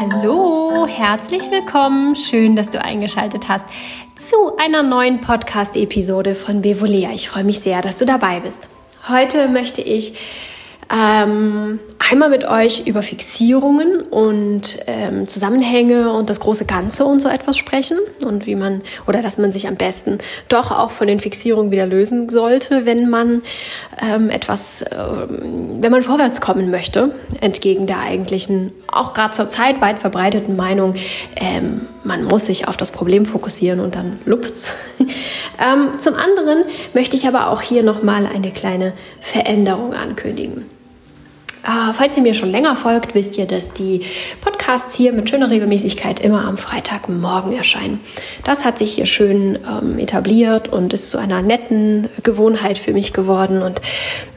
Hallo, herzlich willkommen. Schön, dass du eingeschaltet hast zu einer neuen Podcast-Episode von Bevolea. Ich freue mich sehr, dass du dabei bist. Heute möchte ich ähm, einmal mit euch über Fixierungen und ähm, Zusammenhänge und das große Ganze und so etwas sprechen und wie man oder dass man sich am besten doch auch von den Fixierungen wieder lösen sollte, wenn man ähm, etwas, ähm, wenn man vorwärts kommen möchte, entgegen der eigentlichen, auch gerade zur Zeit weit verbreiteten Meinung, ähm, man muss sich auf das Problem fokussieren und dann lupt's. ähm, zum anderen möchte ich aber auch hier nochmal eine kleine Veränderung ankündigen. Äh, falls ihr mir schon länger folgt, wisst ihr, dass die Podcasts hier mit schöner Regelmäßigkeit immer am Freitagmorgen erscheinen. Das hat sich hier schön ähm, etabliert und ist zu einer netten Gewohnheit für mich geworden. Und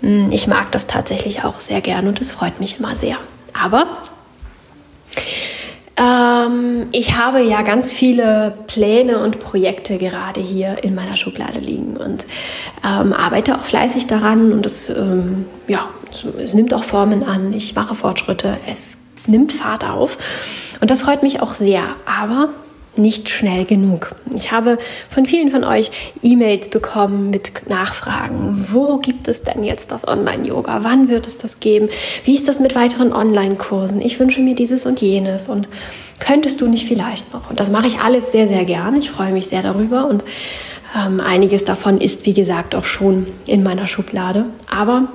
mh, mm, ich mag das tatsächlich auch sehr gern und es freut mich immer sehr. Aber ähm, ich habe ja ganz viele Pläne und Projekte gerade hier in meiner Schublade liegen und ähm, arbeite auch fleißig daran und es, ähm, ja, es nimmt auch Formen an. Ich mache Fortschritte. Es nimmt Fahrt auf und das freut mich auch sehr. Aber nicht schnell genug. Ich habe von vielen von euch E-Mails bekommen mit Nachfragen. Wo gibt es denn jetzt das Online-Yoga? Wann wird es das geben? Wie ist das mit weiteren Online-Kursen? Ich wünsche mir dieses und jenes. Und könntest du nicht vielleicht noch? Und das mache ich alles sehr, sehr gern. Ich freue mich sehr darüber. Und ähm, einiges davon ist, wie gesagt, auch schon in meiner Schublade. Aber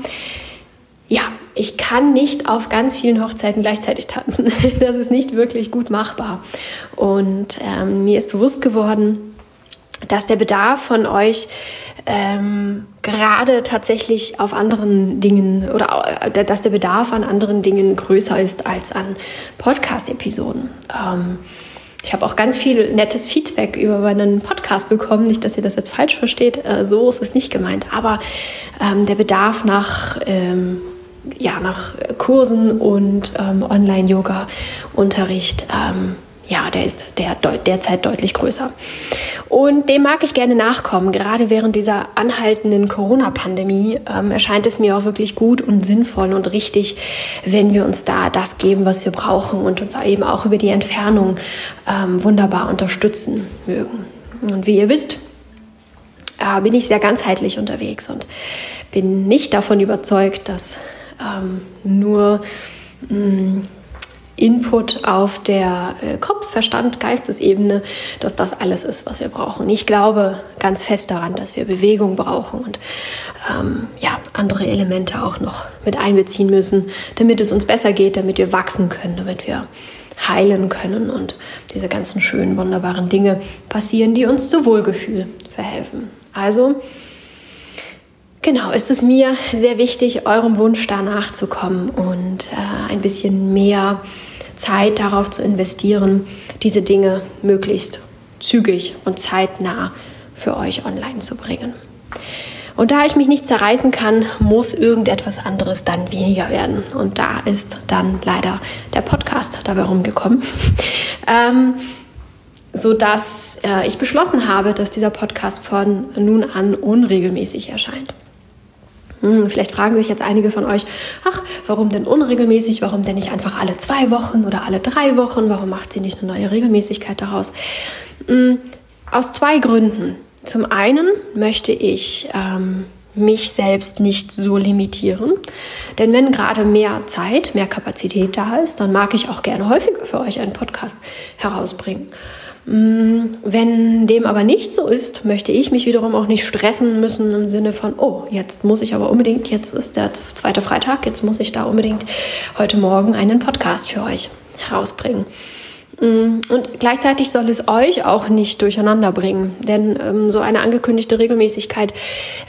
ja, ich kann nicht auf ganz vielen Hochzeiten gleichzeitig tanzen. Das ist nicht wirklich gut machbar. Und ähm, mir ist bewusst geworden, dass der Bedarf von euch ähm, gerade tatsächlich auf anderen Dingen oder äh, dass der Bedarf an anderen Dingen größer ist als an Podcast-Episoden. Ähm, ich habe auch ganz viel nettes Feedback über meinen Podcast bekommen. Nicht, dass ihr das jetzt falsch versteht. Äh, so ist es nicht gemeint. Aber ähm, der Bedarf nach ähm, ja, nach Kursen und ähm, Online-Yoga-Unterricht, ähm, ja, der ist der, derzeit deutlich größer. Und dem mag ich gerne nachkommen. Gerade während dieser anhaltenden Corona-Pandemie ähm, erscheint es mir auch wirklich gut und sinnvoll und richtig, wenn wir uns da das geben, was wir brauchen und uns eben auch über die Entfernung ähm, wunderbar unterstützen mögen. Und wie ihr wisst, äh, bin ich sehr ganzheitlich unterwegs und bin nicht davon überzeugt, dass ähm, nur mh, mm, Input auf der äh, Kopf-, Verstand-, Geistesebene, dass das alles ist, was wir brauchen. Ich glaube ganz fest daran, dass wir Bewegung brauchen und ähm, ja, andere Elemente auch noch mit einbeziehen müssen, damit es uns besser geht, damit wir wachsen können, damit wir heilen können und diese ganzen schönen, wunderbaren Dinge passieren, die uns zu Wohlgefühl verhelfen. Also Genau, ist es mir sehr wichtig, eurem Wunsch da nachzukommen und äh, ein bisschen mehr Zeit darauf zu investieren, diese Dinge möglichst zügig und zeitnah für euch online zu bringen. Und da ich mich nicht zerreißen kann, muss irgendetwas anderes dann weniger werden. Und da ist dann leider der Podcast dabei rumgekommen. ähm, so dass äh, ich beschlossen habe, dass dieser Podcast von nun an unregelmäßig erscheint. Hm, vielleicht fragen sich jetzt einige von euch, ach, warum denn unregelmäßig? Warum denn nicht einfach alle zwei Wochen oder alle drei Wochen? Warum macht sie nicht eine neue Regelmäßigkeit daraus? Hm, aus zwei Gründen. Zum einen möchte ich ähm, mich selbst nicht so limitieren. Denn wenn gerade mehr Zeit, mehr Kapazität da ist, dann mag ich auch gerne häufiger für euch einen Podcast herausbringen. Mm, wenn dem aber nicht so ist, möchte ich mich wiederum auch nicht stressen müssen im Sinne von, oh, jetzt muss ich aber unbedingt, jetzt ist der zweite Freitag, jetzt muss ich da unbedingt heute Morgen einen Podcast für euch herausbringen. Mm, und gleichzeitig soll es euch auch nicht durcheinander bringen, denn ähm, so eine angekündigte Regelmäßigkeit,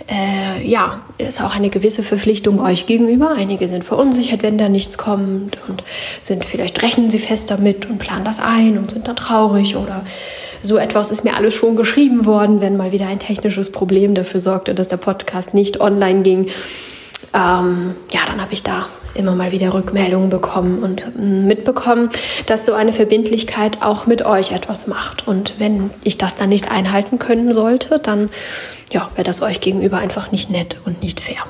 äh, ja, ist auch eine gewisse Verpflichtung euch gegenüber. Einige sind verunsichert, wenn da nichts kommt und sind vielleicht rechnen sie fest damit und planen das ein und sind dann traurig oder so etwas ist mir alles schon geschrieben worden, wenn mal wieder ein technisches Problem dafür sorgte, dass der Podcast nicht online ging. Ähm, ja, dann habe ich da immer mal wieder Rückmeldungen bekommen und mm, mitbekommen, dass so eine Verbindlichkeit auch mit euch etwas macht. Und wenn ich das dann nicht einhalten können sollte, dann ja, wäre das euch gegenüber einfach nicht nett und nicht fair.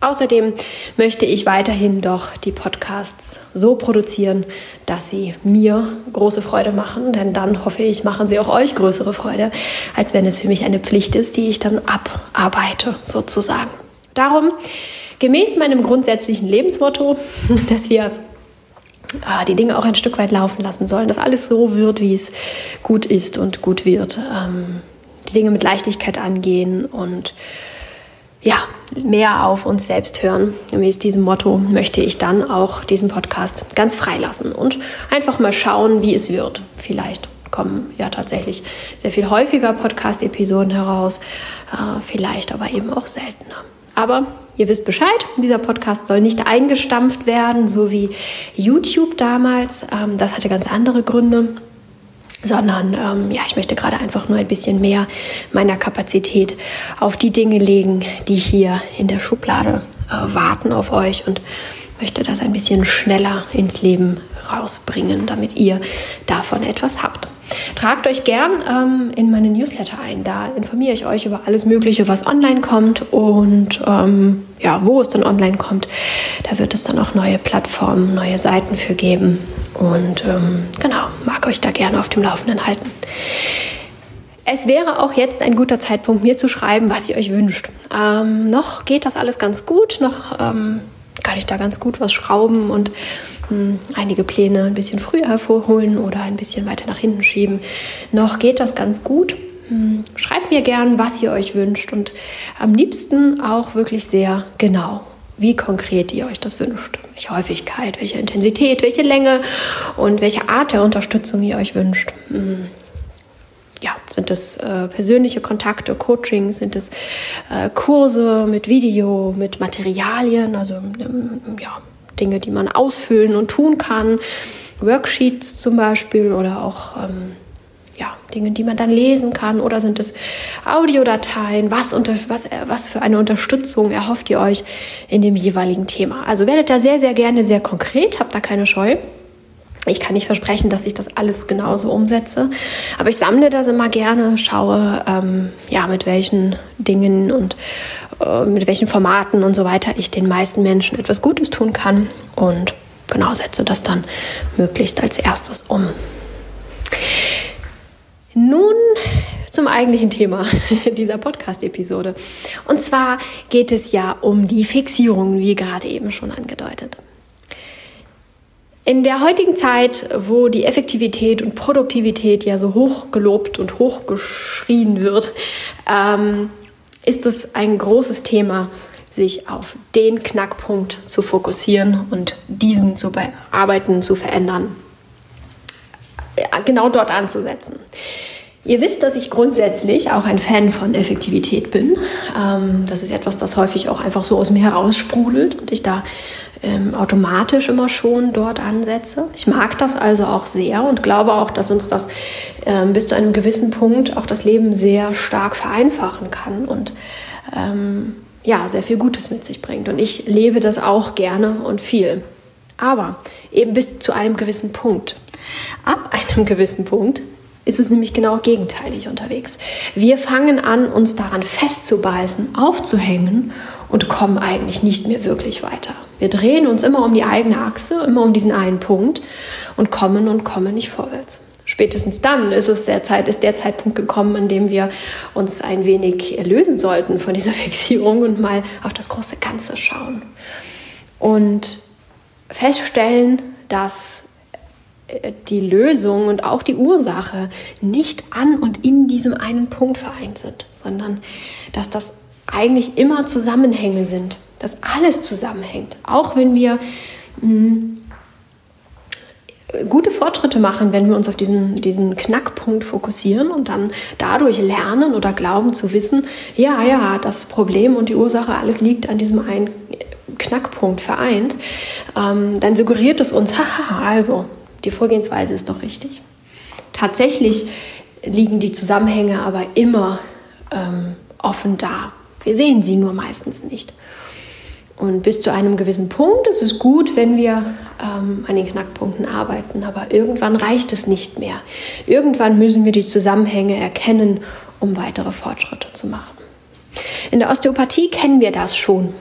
Außerdem möchte ich weiterhin doch die Podcasts so produzieren, dass sie mir große Freude machen, denn dann hoffe ich, machen sie auch euch größere Freude, als wenn es für mich eine Pflicht ist, die ich dann abarbeite, sozusagen. Darum, gemäß meinem grundsätzlichen Lebensmotto, dass wir äh, die Dinge auch ein Stück weit laufen lassen sollen, dass alles so wird, wie es gut ist und gut wird, ähm, die Dinge mit Leichtigkeit angehen und ja, mehr auf uns selbst hören. Gemäß diesem Motto möchte ich dann auch diesen Podcast ganz frei lassen und einfach mal schauen, wie es wird. Vielleicht kommen ja tatsächlich sehr viel häufiger Podcast-Episoden heraus, äh, vielleicht aber eben auch seltener. Aber ihr wisst Bescheid, dieser Podcast soll nicht eingestampft werden, so wie YouTube damals. Ähm, das hatte ganz andere Gründe sondern ähm, ja, ich möchte gerade einfach nur ein bisschen mehr meiner Kapazität auf die Dinge legen, die hier in der Schublade äh, warten auf euch und möchte das ein bisschen schneller ins Leben rausbringen, damit ihr davon etwas habt. Tragt euch gern ähm, in meine Newsletter ein. Da informiere ich euch über alles Mögliche, was online kommt und ähm, ja, wo es dann online kommt. Da wird es dann auch neue Plattformen, neue Seiten für geben. Und ähm, genau, mag euch da gerne auf dem Laufenden halten. Es wäre auch jetzt ein guter Zeitpunkt, mir zu schreiben, was ihr euch wünscht. Ähm, noch geht das alles ganz gut, noch ähm, kann ich da ganz gut was schrauben und mh, hm, einige Pläne ein bisschen früher hervorholen oder ein bisschen weiter nach hinten schieben. Noch geht das ganz gut. Hm, schreibt mir gern, was ihr euch wünscht und am liebsten auch wirklich sehr genau wie konkret ihr euch das wünscht. Welche Häufigkeit, welche Intensität, welche Länge und welche Art der Unterstützung ihr euch wünscht. Ja, sind es äh, persönliche Kontakte, Coaching, sind es äh, Kurse mit Video, mit Materialien, also ähm, ja, Dinge, die man ausfüllen und tun kann, Worksheets zum Beispiel oder auch ähm, ja, Dinge, die man dann lesen kann? Oder sind es Audiodateien? Was, unter, was, was für eine Unterstützung erhofft ihr euch in dem jeweiligen Thema? Also werdet da sehr, sehr gerne sehr konkret, habt da keine Scheu. Ich kann nicht versprechen, dass ich das alles genauso umsetze, aber ich sammle das immer gerne, schaue, ähm, ja, mit welchen Dingen und äh, mit welchen Formaten und so weiter ich den meisten Menschen etwas Gutes tun kann und genau setze das dann möglichst als erstes um. Nun zum eigentlichen Thema dieser Podcast-Episode. Und zwar geht es ja um die Fixierung, wie gerade eben schon angedeutet. In der heutigen Zeit, wo die Effektivität und Produktivität ja so hoch gelobt und hochgeschrien wird, ähm, ist es ein großes Thema, sich auf den Knackpunkt zu fokussieren und diesen zu bearbeiten, zu verändern genau dort anzusetzen. Ihr wisst, dass ich grundsätzlich auch ein Fan von Effektivität bin. Ähm, das ist etwas, das häufig auch einfach so aus mir heraussprudelt und ich da ähm, automatisch immer schon dort ansetze. Ich mag das also auch sehr und glaube auch, dass uns das ähm, bis zu einem gewissen Punkt auch das Leben sehr stark vereinfachen kann und ähm, ja, sehr viel Gutes mit sich bringt. Und ich lebe das auch gerne und viel. Aber eben bis zu einem gewissen Punkt. Ab einem gewissen Punkt ist es nämlich genau gegenteilig unterwegs. Wir fangen an, uns daran festzubeißen, aufzuhängen und kommen eigentlich nicht mehr wirklich weiter. Wir drehen uns immer um die eigene Achse, immer um diesen einen Punkt und kommen und kommen nicht vorwärts. Spätestens dann ist es der Zeit, ist der Zeitpunkt gekommen, an dem wir uns ein wenig erlösen sollten von dieser Fixierung und mal auf das große Ganze schauen. Und feststellen, dass äh, die Lösung und auch die Ursache nicht an und in diesem einen Punkt vereint sind, sondern dass das eigentlich immer Zusammenhänge sind, dass alles zusammenhängt. Auch wenn wir mh, hm, gute Fortschritte machen, wenn wir uns auf diesen, diesen Knackpunkt fokussieren und dann dadurch lernen oder glauben zu wissen, ja, ja, das Problem und die Ursache, alles liegt an diesem einen Knackpunkt vereint, ähm, dann suggeriert es uns, haha, also die Vorgehensweise ist doch richtig. Tatsächlich liegen die Zusammenhänge aber immer ähm, offen da. Wir sehen sie nur meistens nicht. Und bis zu einem gewissen Punkt ist es gut, wenn wir ähm, an den Knackpunkten arbeiten, aber irgendwann reicht es nicht mehr. Irgendwann müssen wir die Zusammenhänge erkennen, um weitere Fortschritte zu machen. In der Osteopathie kennen wir das schon.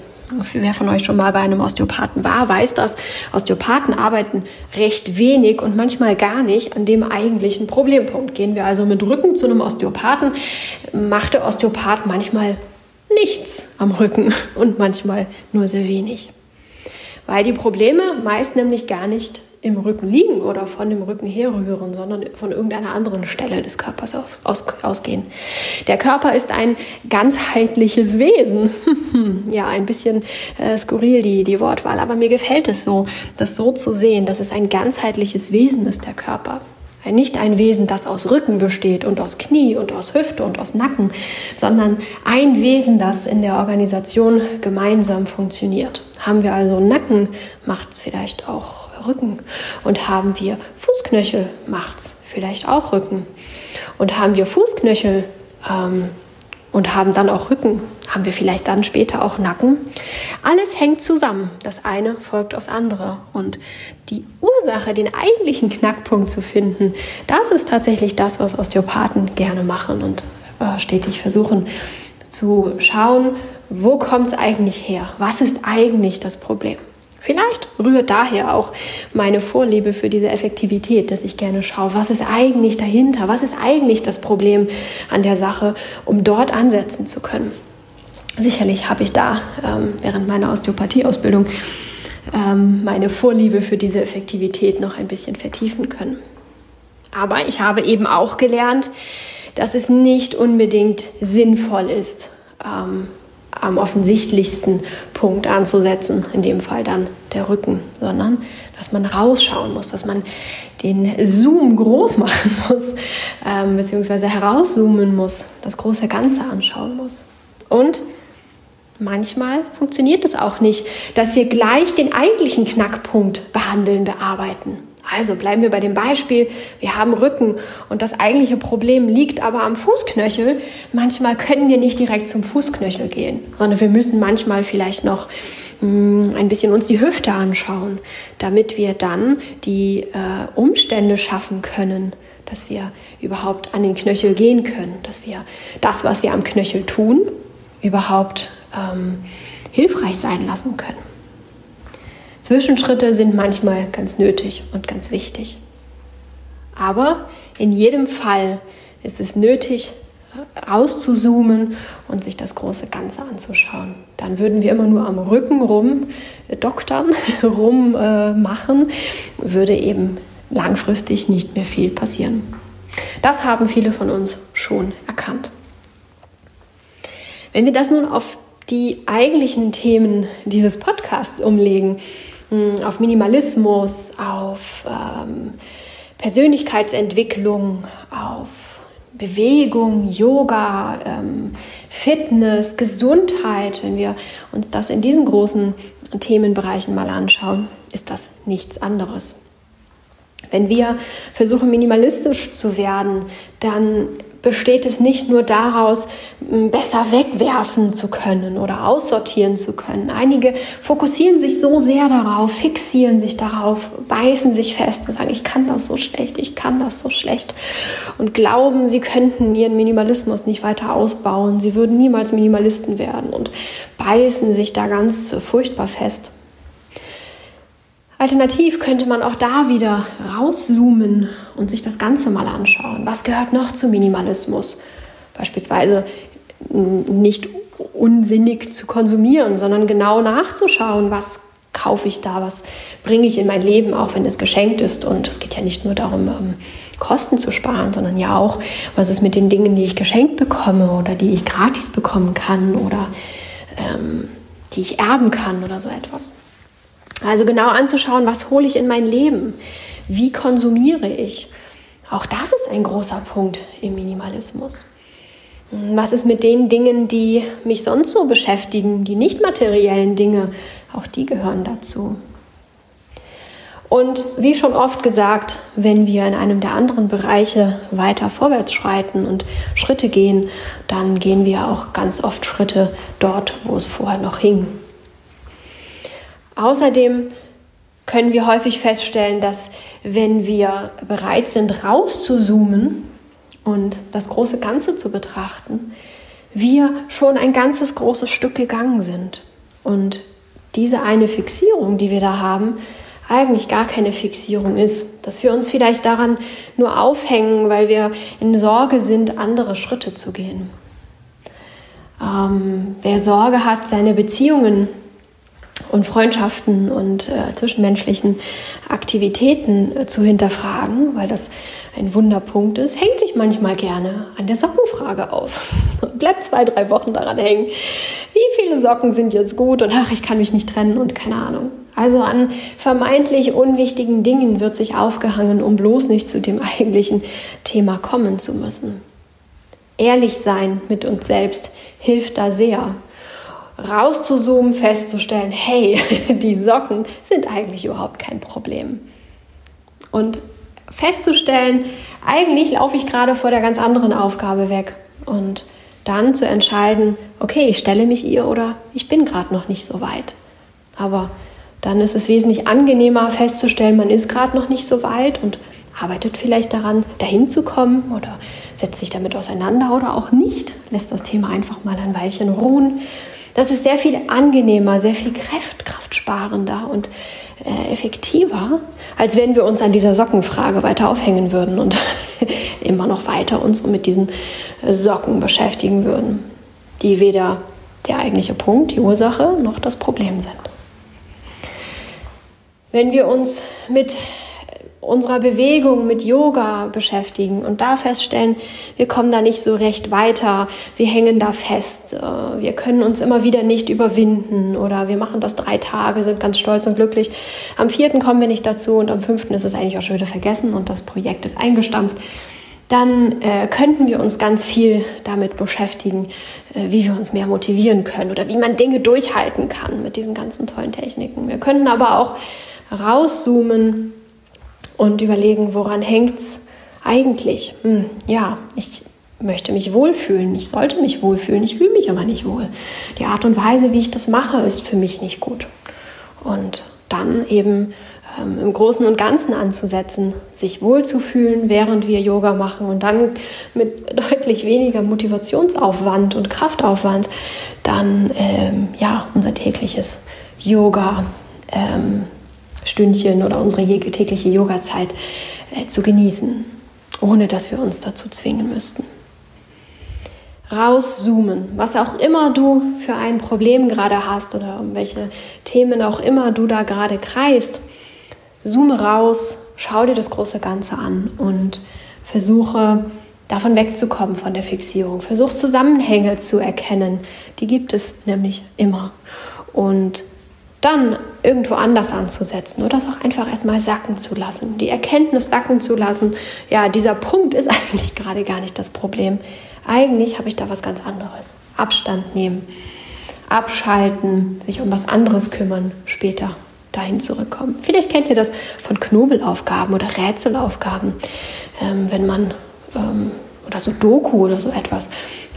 Wer von euch schon mal bei einem Osteopathen war, weiß das. Osteopathen arbeiten recht wenig und manchmal gar nicht an dem eigentlichen Problempunkt. Gehen wir also mit Rücken zu einem Osteopathen, macht der Osteopath manchmal nichts am Rücken und manchmal nur sehr wenig. Weil die Probleme meist nämlich gar nicht im Rücken liegen oder von dem Rücken herrühren, sondern von irgendeiner anderen Stelle des Körpers aus, aus, ausgehen. Der Körper ist ein ganzheitliches Wesen. ja, ein bisschen äh, skurril die, die Wortwahl, aber mir gefällt es so, das so zu sehen, dass es ein ganzheitliches Wesen ist, der Körper. Nicht ein Wesen, das aus Rücken besteht und aus Knie und aus Hüfte und aus Nacken, sondern ein Wesen, das in der Organisation gemeinsam funktioniert. Haben wir also Nacken, macht es vielleicht auch Rücken. Und haben wir Fußknöchel, macht es vielleicht auch Rücken. Und haben wir Fußknöchel ähm, und haben dann auch Rücken, haben wir vielleicht dann später auch Nacken. Alles hängt zusammen. Das eine folgt aufs andere. Und die Ursache, den eigentlichen Knackpunkt zu finden, das ist tatsächlich das, was Osteopathen gerne machen und äh, stetig versuchen zu schauen, wo kommt es eigentlich her? Was ist eigentlich das Problem? Vielleicht rührt daher auch meine Vorliebe für diese Effektivität, dass ich gerne schaue, was ist eigentlich dahinter, was ist eigentlich das Problem an der Sache, um dort ansetzen zu können. Sicherlich habe ich da ähm, während meiner Osteopathieausbildung ähm, meine Vorliebe für diese Effektivität noch ein bisschen vertiefen können. Aber ich habe eben auch gelernt, dass es nicht unbedingt sinnvoll ist, ähm, am offensichtlichsten Punkt anzusetzen, in dem Fall dann der Rücken, sondern dass man rausschauen muss, dass man den Zoom groß machen muss, ähm, beziehungsweise herauszoomen muss, das große Ganze anschauen muss. Und manchmal funktioniert es auch nicht, dass wir gleich den eigentlichen Knackpunkt behandeln, bearbeiten. Also bleiben wir bei dem Beispiel, wir haben Rücken und das eigentliche Problem liegt aber am Fußknöchel. Manchmal können wir nicht direkt zum Fußknöchel gehen, sondern wir müssen manchmal vielleicht noch mh, hm, ein bisschen uns die Hüfte anschauen, damit wir dann die äh, Umstände schaffen können, dass wir überhaupt an den Knöchel gehen können, dass wir das, was wir am Knöchel tun, überhaupt ähm, hilfreich sein lassen können. Zwischenschritte sind manchmal ganz nötig und ganz wichtig. Aber in jedem Fall ist es nötig, rauszuzoomen und sich das große Ganze anzuschauen. Dann würden wir immer nur am Rücken rum äh, doktern, rum äh, machen, würde eben langfristig nicht mehr viel passieren. Das haben viele von uns schon erkannt. Wenn wir das nun auf die eigentlichen Themen dieses Podcasts umlegen, auf Minimalismus, auf ähm, Persönlichkeitsentwicklung, auf Bewegung, Yoga, ähm, Fitness, Gesundheit, wenn wir uns das in diesen großen Themenbereichen mal anschauen, ist das nichts anderes. Wenn wir versuchen, minimalistisch zu werden, dann besteht es nicht nur daraus, besser wegwerfen zu können oder aussortieren zu können. Einige fokussieren sich so sehr darauf, fixieren sich darauf, beißen sich fest und sagen, ich kann das so schlecht, ich kann das so schlecht und glauben, sie könnten ihren Minimalismus nicht weiter ausbauen, sie würden niemals Minimalisten werden und beißen sich da ganz furchtbar fest. Alternativ könnte man auch da wieder rauszoomen und sich das Ganze mal anschauen. Was gehört noch zum Minimalismus? Beispielsweise nicht unsinnig zu konsumieren, sondern genau nachzuschauen, was kaufe ich da, was bringe ich in mein Leben, auch wenn es geschenkt ist. Und es geht ja nicht nur darum, ähm, Kosten zu sparen, sondern ja auch, was ist mit den Dingen, die ich geschenkt bekomme oder die ich gratis bekommen kann oder ähm, die ich erben kann oder so etwas. Also genau anzuschauen, was hole ich in mein Leben? Wie konsumiere ich? Auch das ist ein großer Punkt im Minimalismus. Was ist mit den Dingen, die mich sonst so beschäftigen, die nicht materiellen Dinge? Auch die gehören dazu. Und wie schon oft gesagt, wenn wir in einem der anderen Bereiche weiter vorwärts schreiten und Schritte gehen, dann gehen wir auch ganz oft Schritte dort, wo es vorher noch hing. Außerdem können wir häufig feststellen, dass wenn wir bereit sind, rauszuzoomen und das große Ganze zu betrachten, wir schon ein ganzes großes Stück gegangen sind. Und diese eine Fixierung, die wir da haben, eigentlich gar keine Fixierung ist. Dass wir uns vielleicht daran nur aufhängen, weil wir in Sorge sind, andere Schritte zu gehen. Ähm, wer Sorge hat, seine Beziehungen und Freundschaften und äh, zwischenmenschlichen Aktivitäten äh, zu hinterfragen, weil das ein Wunderpunkt ist, hängt sich manchmal gerne an der Sockenfrage auf und bleibt zwei, drei Wochen daran hängen. Wie viele Socken sind jetzt gut und ach, ich kann mich nicht trennen und keine Ahnung. Also an vermeintlich unwichtigen Dingen wird sich aufgehangen, um bloß nicht zu dem eigentlichen Thema kommen zu müssen. Ehrlich sein mit uns selbst hilft da sehr. Rauszuzoomen, festzustellen, hey, die Socken sind eigentlich überhaupt kein Problem. Und festzustellen, eigentlich laufe ich gerade vor der ganz anderen Aufgabe weg. Und dann zu entscheiden, okay, ich stelle mich ihr oder ich bin gerade noch nicht so weit. Aber dann ist es wesentlich angenehmer festzustellen, man ist gerade noch nicht so weit und arbeitet vielleicht daran, dahin zu kommen oder setzt sich damit auseinander oder auch nicht, lässt das Thema einfach mal ein Weilchen ruhen. Das ist sehr viel angenehmer, sehr viel Kraft, kraftsparender und äh, effektiver, als wenn wir uns an dieser Sockenfrage weiter aufhängen würden und immer noch weiter uns mit diesen Socken beschäftigen würden, die weder der eigentliche Punkt, die Ursache, noch das Problem sind. Wenn wir uns mit unserer Bewegung, mit Yoga beschäftigen und da feststellen, wir kommen da nicht so recht weiter, wir hängen da fest, äh, wir können uns immer wieder nicht überwinden oder wir machen das drei Tage, sind ganz stolz und glücklich. Am vierten kommen wir nicht dazu und am fünften ist es eigentlich auch schon wieder vergessen und das Projekt ist eingestampft. Dann äh, könnten wir uns ganz viel damit beschäftigen, äh, wie wir uns mehr motivieren können oder wie man Dinge durchhalten kann mit diesen ganzen tollen Techniken. Wir könnten aber auch rauszoomen und überlegen, woran hängt es eigentlich? Hm, ja, ich möchte mich wohlfühlen, ich sollte mich wohlfühlen, ich fühle mich aber nicht wohl. Die Art und Weise, wie ich das mache, ist für mich nicht gut. Und dann eben ähm, im Großen und Ganzen anzusetzen, sich wohlzufühlen, während wir Yoga machen und dann mit deutlich weniger Motivationsaufwand und Kraftaufwand dann ähm, ja unser tägliches Yoga ähm, Stündchen oder unsere tägliche Yoga-Zeit äh, zu genießen, ohne dass wir uns dazu zwingen müssten. Rauszoomen, was auch immer du für ein Problem gerade hast oder um welche Themen auch immer du da gerade kreist, zoome raus, schau dir das große Ganze an und versuche davon wegzukommen von der Fixierung. Versuch Zusammenhänge zu erkennen. Die gibt es nämlich immer. Und dann irgendwo anders anzusetzen oder das auch einfach erstmal sacken zu lassen, die Erkenntnis sacken zu lassen, ja, dieser Punkt ist eigentlich gerade gar nicht das Problem. Eigentlich habe ich da was ganz anderes. Abstand nehmen, abschalten, sich um was anderes kümmern, später dahin zurückkommen. Vielleicht kennt ihr das von Knobelaufgaben oder Rätselaufgaben, ähm, wenn man ähm, oder so Doku oder so etwas.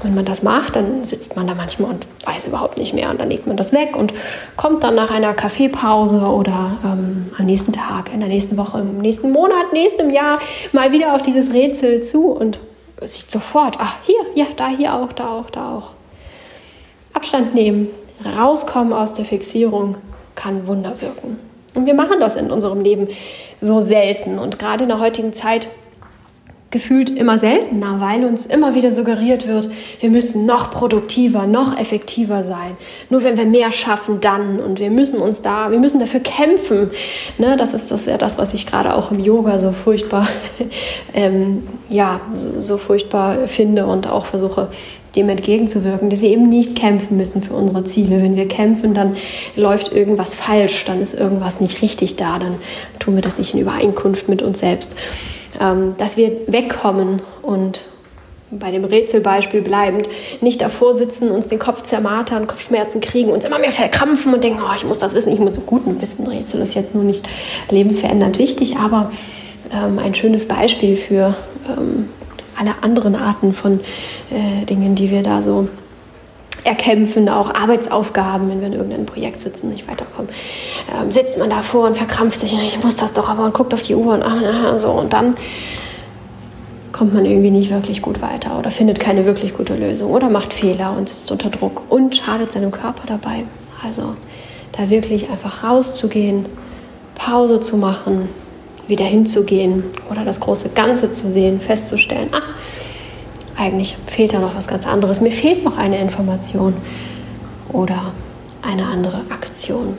Wenn man das macht, dann sitzt man da manchmal und weiß überhaupt nicht mehr und dann legt man das weg und kommt dann nach einer Kaffeepause oder ähm, am nächsten Tag, in der nächsten Woche, im nächsten Monat, nächstem Jahr mal wieder auf dieses Rätsel zu und sieht sofort, ach hier, ja, da, hier auch, da auch, da auch. Abstand nehmen, rauskommen aus der Fixierung kann Wunder wirken. Und wir machen das in unserem Leben so selten und gerade in der heutigen Zeit gefühlt immer seltener, weil uns immer wieder suggeriert wird, wir müssen noch produktiver, noch effektiver sein. Nur wenn wir mehr schaffen, dann und wir müssen uns da, wir müssen dafür kämpfen. Ne, das ist das ja das, was ich gerade auch im Yoga so furchtbar, ähm, ja, so, so furchtbar finde und auch versuche dem entgegenzuwirken, dass wir eben nicht kämpfen müssen für unsere Ziele. Wenn wir kämpfen, dann läuft irgendwas falsch, dann ist irgendwas nicht richtig da, dann tun wir das nicht in Übereinkunft mit uns selbst. Ähm, dass wir wegkommen und bei dem Rätselbeispiel bleibend, nicht davor sitzen, uns den Kopf zermartern, Kopfschmerzen kriegen, uns immer mehr verkrampfen und denken, oh, ich muss das wissen, ich muss so guten Wissen. Rätsel ist jetzt nur nicht lebensverändernd wichtig, aber ähm, ein schönes Beispiel für ähm, alle anderen Arten von äh, Dingen, die wir da so erkämpfen, auch Arbeitsaufgaben, wenn wir in irgendeinem Projekt sitzen, nicht weiterkommen, ähm, sitzt man davor und verkrampft sich, ich muss das doch aber und guckt auf die Uhr und ah, so und dann kommt man irgendwie nicht wirklich gut weiter oder findet keine wirklich gute Lösung oder macht Fehler und ist unter Druck und schadet seinem Körper dabei. Also da wirklich einfach rauszugehen, Pause zu machen, wieder hinzugehen oder das große Ganze zu sehen, festzustellen, ah, eigentlich fehlt da noch was ganz anderes, mir fehlt noch eine Information oder eine andere Aktion.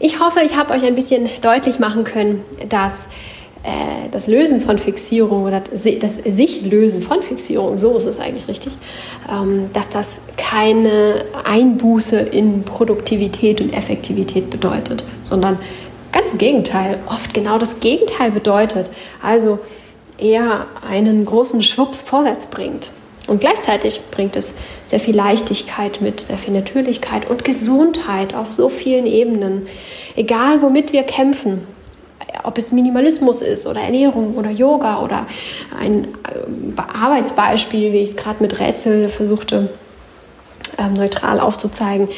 Ich hoffe, ich habe euch ein bisschen deutlich machen können, dass äh, das Lösen von Fixierung oder das sich lösen von Fixierung, so ist es eigentlich richtig, ähm, dass das keine Einbuße in Produktivität und Effektivität bedeutet, sondern ganz im Gegenteil, oft genau das Gegenteil bedeutet. Also eher einen großen Schwupps vorwärts bringt. Und gleichzeitig bringt es sehr viel Leichtigkeit mit, sehr viel Natürlichkeit und Gesundheit auf so vielen Ebenen. Egal, womit wir kämpfen, ob es Minimalismus ist oder Ernährung oder Yoga oder ein äh, Arbeitsbeispiel, wie ich es gerade mit Rätsel versuchte ähm, neutral aufzuzeigen.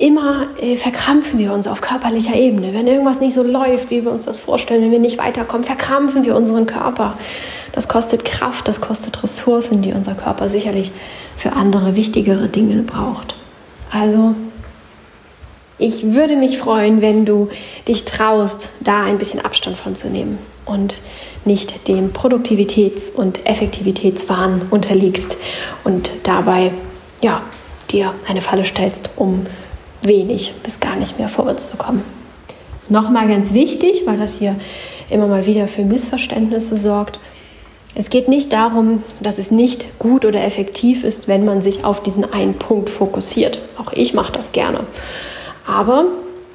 Immer äh, verkrampfen wir uns auf körperlicher Ebene. Wenn irgendwas nicht so läuft, wie wir uns das vorstellen, wenn wir nicht weiterkommen, verkrampfen wir unseren Körper. Das kostet Kraft, das kostet Ressourcen, die unser Körper sicherlich für andere wichtigere Dinge braucht. Also ich würde mich freuen, wenn du dich traust, da ein bisschen Abstand von zu nehmen und nicht dem Produktivitäts- und Effektivitätswahn unterliegst und dabei ja, dir eine Falle stellst, um wenig bis gar nicht mehr vorwärts zu kommen. Nochmal ganz wichtig, weil das hier immer mal wieder für Missverständnisse sorgt. Es geht nicht darum, dass es nicht gut oder effektiv ist, wenn man sich auf diesen einen Punkt fokussiert. Auch ich mache das gerne. Aber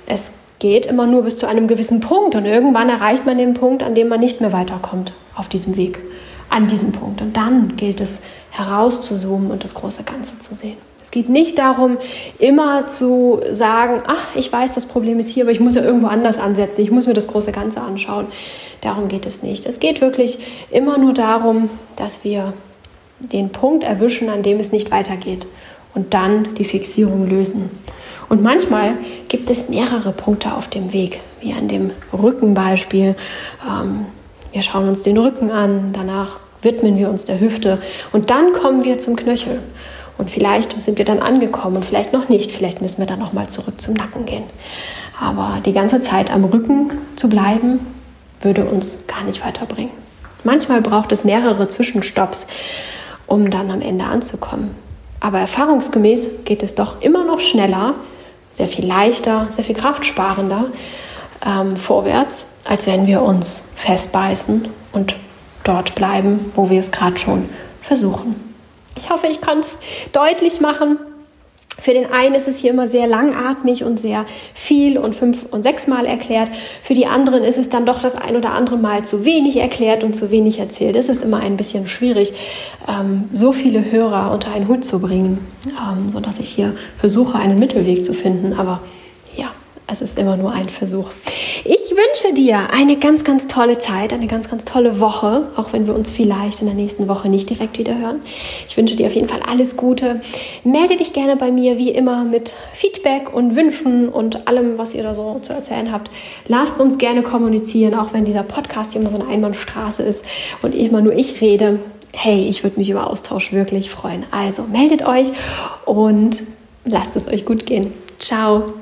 es geht immer nur bis zu einem gewissen Punkt und irgendwann erreicht man den Punkt, an dem man nicht mehr weiterkommt auf diesem Weg, an diesem Punkt. Und dann gilt es herauszuzoomen und das große Ganze zu sehen. Es geht nicht darum, immer zu sagen, ach, ich weiß, das Problem ist hier, aber ich muss ja irgendwo anders ansetzen, ich muss mir das große Ganze anschauen. Darum geht es nicht. Es geht wirklich immer nur darum, dass wir den Punkt erwischen, an dem es nicht weitergeht und dann die Fixierung lösen. Und manchmal gibt es mehrere Punkte auf dem Weg, wie an dem Rückenbeispiel. Ähm, wir schauen uns den Rücken an, danach widmen wir uns der Hüfte und dann kommen wir zum Knöchel. Und vielleicht sind wir dann angekommen und vielleicht noch nicht. Vielleicht müssen wir dann noch mal zurück zum Nacken gehen. Aber die ganze Zeit am Rücken zu bleiben, würde uns gar nicht weiterbringen. Manchmal braucht es mehrere Zwischenstopps, um dann am Ende anzukommen. Aber erfahrungsgemäß geht es doch immer noch schneller, sehr viel leichter, sehr viel kraftsparender ähm, vorwärts, als wenn wir uns festbeißen und dort bleiben, wo wir es gerade schon versuchen. Ich hoffe, ich konnte es deutlich machen. Für den einen ist es hier immer sehr langatmig und sehr viel und fünf und sechs Mal erklärt. Für die anderen ist es dann doch das ein oder andere Mal zu wenig erklärt und zu wenig erzählt. Es ist immer ein bisschen schwierig, ähm, so viele Hörer unter einen Hut zu bringen, ähm, sodass ich hier versuche, einen Mittelweg zu finden. Aber es ist immer nur ein Versuch. Ich wünsche dir eine ganz, ganz tolle Zeit, eine ganz, ganz tolle Woche, auch wenn wir uns vielleicht in der nächsten Woche nicht direkt wieder hören. Ich wünsche dir auf jeden Fall alles Gute. Melde dich gerne bei mir, wie immer, mit Feedback und Wünschen und allem, was ihr da so zu erzählen habt. Lasst uns gerne kommunizieren, auch wenn dieser Podcast hier immer so eine Einbahnstraße ist und immer nur ich rede. Hey, ich würde mich über Austausch wirklich freuen. Also meldet euch und lasst es euch gut gehen. Ciao.